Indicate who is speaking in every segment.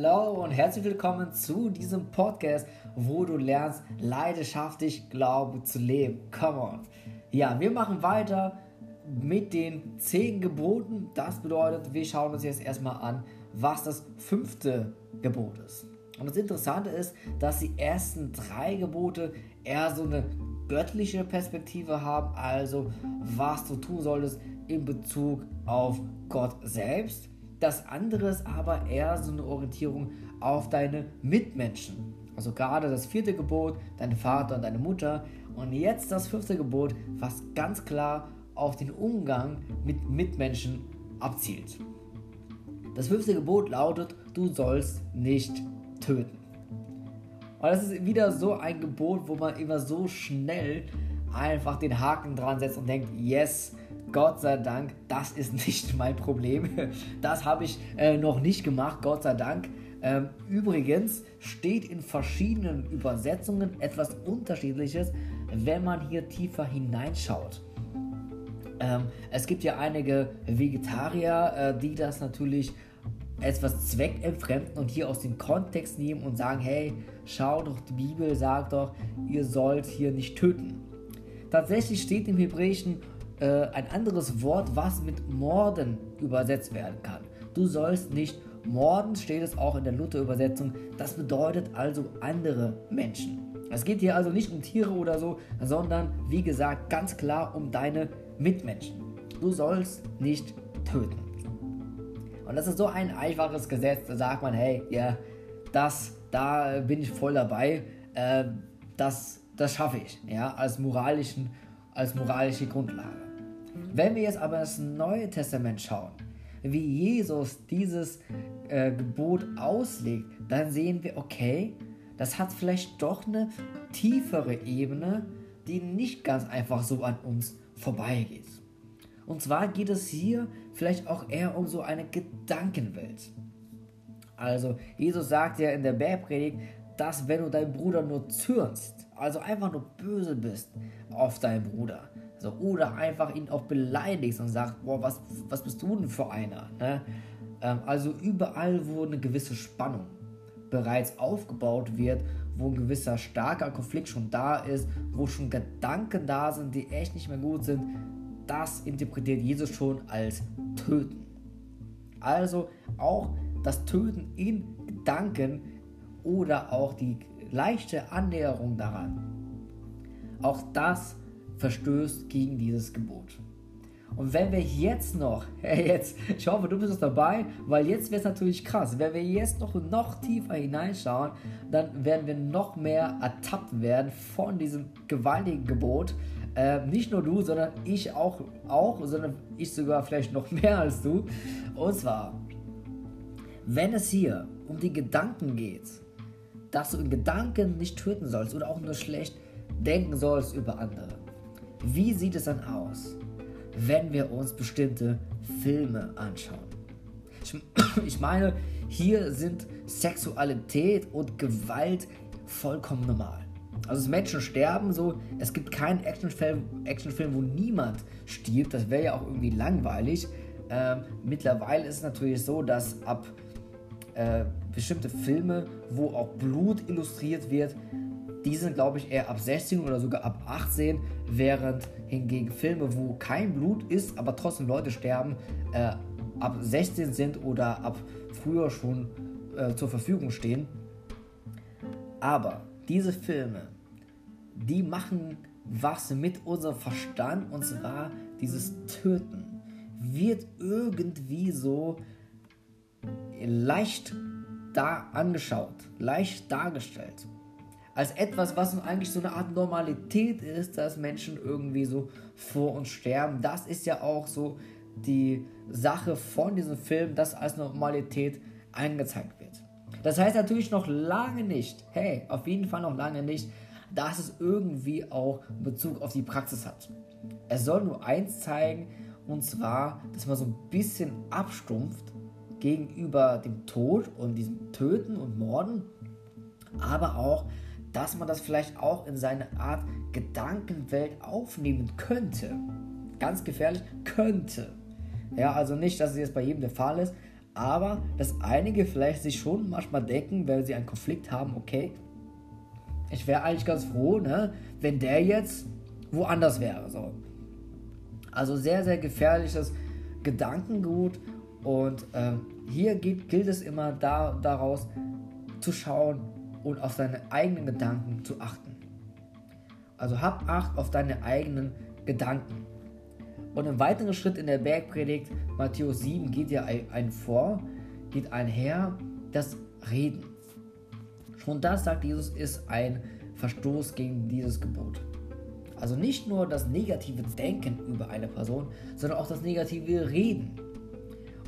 Speaker 1: Hallo und herzlich willkommen zu diesem Podcast, wo du lernst, leidenschaftlich Glaube zu leben. Come on. Ja, wir machen weiter mit den zehn Geboten. Das bedeutet, wir schauen uns jetzt erstmal an, was das fünfte Gebot ist. Und das Interessante ist, dass die ersten drei Gebote eher so eine göttliche Perspektive haben, also was du tun solltest in Bezug auf Gott selbst. Das andere ist aber eher so eine Orientierung auf deine Mitmenschen. Also gerade das vierte Gebot, dein Vater und deine Mutter. Und jetzt das fünfte Gebot, was ganz klar auf den Umgang mit Mitmenschen abzielt. Das fünfte Gebot lautet, du sollst nicht töten. Und das ist wieder so ein Gebot, wo man immer so schnell einfach den Haken dran setzt und denkt, yes, Gott sei Dank, das ist nicht mein Problem. Das habe ich äh, noch nicht gemacht, Gott sei Dank. Ähm, übrigens steht in verschiedenen Übersetzungen etwas Unterschiedliches, wenn man hier tiefer hineinschaut. Ähm, es gibt ja einige Vegetarier, äh, die das natürlich etwas zweckentfremden und hier aus dem Kontext nehmen und sagen, hey, schau doch, die Bibel sagt doch, ihr sollt hier nicht töten. Tatsächlich steht im Hebräischen äh, ein anderes Wort, was mit Morden übersetzt werden kann. Du sollst nicht morden, steht es auch in der Luther-Übersetzung. Das bedeutet also andere Menschen. Es geht hier also nicht um Tiere oder so, sondern wie gesagt ganz klar um deine Mitmenschen. Du sollst nicht töten. Und das ist so ein einfaches Gesetz, da sagt man, hey, ja, das, da bin ich voll dabei, äh, das, das schaffe ich, ja, als, moralischen, als moralische Grundlage. Wenn wir jetzt aber das Neue Testament schauen, wie Jesus dieses äh, Gebot auslegt, dann sehen wir, okay, das hat vielleicht doch eine tiefere Ebene, die nicht ganz einfach so an uns vorbeigeht. Und zwar geht es hier vielleicht auch eher um so eine Gedankenwelt. Also, Jesus sagt ja in der Bergpredigt, dass wenn du deinen Bruder nur zürnst, also einfach nur böse bist auf deinen Bruder, so, oder einfach ihn auch beleidigst und sagst, boah, was, was bist du denn für einer? Ne? Ähm, also überall, wo eine gewisse Spannung bereits aufgebaut wird, wo ein gewisser starker Konflikt schon da ist, wo schon Gedanken da sind, die echt nicht mehr gut sind, das interpretiert Jesus schon als Töten. Also auch das Töten in Gedanken oder auch die leichte Annäherung daran. Auch das verstößt gegen dieses Gebot. Und wenn wir jetzt noch, jetzt, ich hoffe, du bist noch dabei, weil jetzt wird es natürlich krass. Wenn wir jetzt noch, noch tiefer hineinschauen, dann werden wir noch mehr ertappt werden von diesem gewaltigen Gebot. Äh, nicht nur du, sondern ich auch, auch, sondern ich sogar vielleicht noch mehr als du. Und zwar, wenn es hier um die Gedanken geht, dass du in Gedanken nicht töten sollst oder auch nur schlecht denken sollst über andere. Wie sieht es dann aus, wenn wir uns bestimmte Filme anschauen? Ich, ich meine, hier sind Sexualität und Gewalt vollkommen normal. Also Menschen sterben, so, es gibt keinen Actionfilm, Actionfilm wo niemand stirbt, das wäre ja auch irgendwie langweilig. Ähm, mittlerweile ist es natürlich so, dass ab äh, bestimmte Filme, wo auch Blut illustriert wird, die sind, glaube ich, eher ab 16 oder sogar ab 18, während hingegen Filme, wo kein Blut ist, aber trotzdem Leute sterben, äh, ab 16 sind oder ab früher schon äh, zur Verfügung stehen. Aber diese Filme, die machen was mit unserem Verstand und zwar dieses Töten wird irgendwie so leicht da angeschaut, leicht dargestellt als etwas, was eigentlich so eine Art Normalität ist, dass Menschen irgendwie so vor uns sterben. Das ist ja auch so die Sache von diesem Film, dass als Normalität angezeigt wird. Das heißt natürlich noch lange nicht, hey, auf jeden Fall noch lange nicht, dass es irgendwie auch Bezug auf die Praxis hat. Es soll nur eins zeigen, und zwar, dass man so ein bisschen abstumpft gegenüber dem Tod und diesem Töten und Morden, aber auch, dass man das vielleicht auch in seine Art Gedankenwelt aufnehmen könnte. Ganz gefährlich, könnte. Ja, also nicht, dass es jetzt bei jedem der Fall ist, aber dass einige vielleicht sich schon manchmal denken, wenn sie einen Konflikt haben, okay, ich wäre eigentlich ganz froh, ne, wenn der jetzt woanders wäre. So. Also sehr, sehr gefährliches Gedankengut und ähm, hier gilt, gilt es immer da, daraus zu schauen und auf seine eigenen Gedanken zu achten. Also hab Acht auf deine eigenen Gedanken. Und im weiteren Schritt in der Bergpredigt, Matthäus 7, geht ja ein vor, geht einher, das Reden. Schon das, sagt Jesus, ist ein Verstoß gegen dieses Gebot. Also nicht nur das negative Denken über eine Person, sondern auch das negative Reden.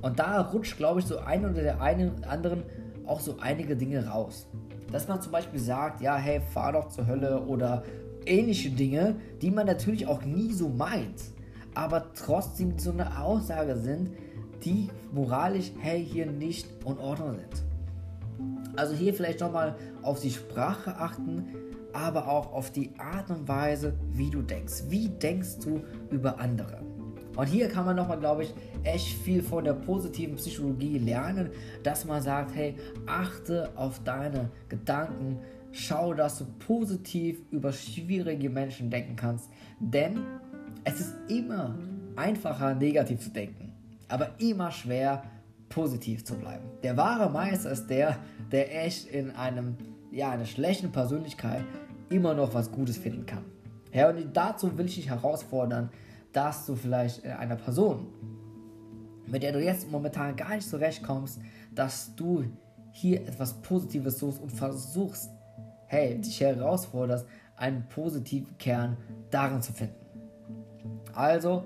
Speaker 1: Und da rutscht, glaube ich, so ein oder der einen anderen auch so einige Dinge raus. Dass man zum Beispiel sagt, ja, hey, fahr doch zur Hölle oder ähnliche Dinge, die man natürlich auch nie so meint, aber trotzdem so eine Aussage sind, die moralisch, hey, hier nicht in Ordnung sind. Also hier vielleicht nochmal auf die Sprache achten, aber auch auf die Art und Weise, wie du denkst. Wie denkst du über andere? Und hier kann man nochmal, glaube ich, echt viel von der positiven Psychologie lernen, dass man sagt, hey, achte auf deine Gedanken, schau, dass du positiv über schwierige Menschen denken kannst, denn es ist immer einfacher, negativ zu denken, aber immer schwer, positiv zu bleiben. Der wahre Meister ist der, der echt in einem, ja, einer schlechten Persönlichkeit immer noch was Gutes finden kann. Ja, und dazu will ich dich herausfordern, dass du vielleicht einer Person, mit der du jetzt momentan gar nicht zurechtkommst, dass du hier etwas Positives suchst und versuchst, hey, dich herausforderst, einen positiven Kern darin zu finden. Also,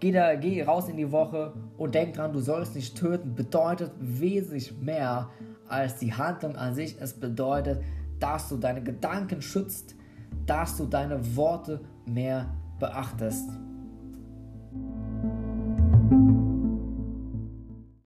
Speaker 1: geh, da, geh raus in die Woche und denk dran, du sollst nicht töten, bedeutet wesentlich mehr als die Handlung an sich. Es bedeutet, dass du deine Gedanken schützt, dass du deine Worte mehr beachtest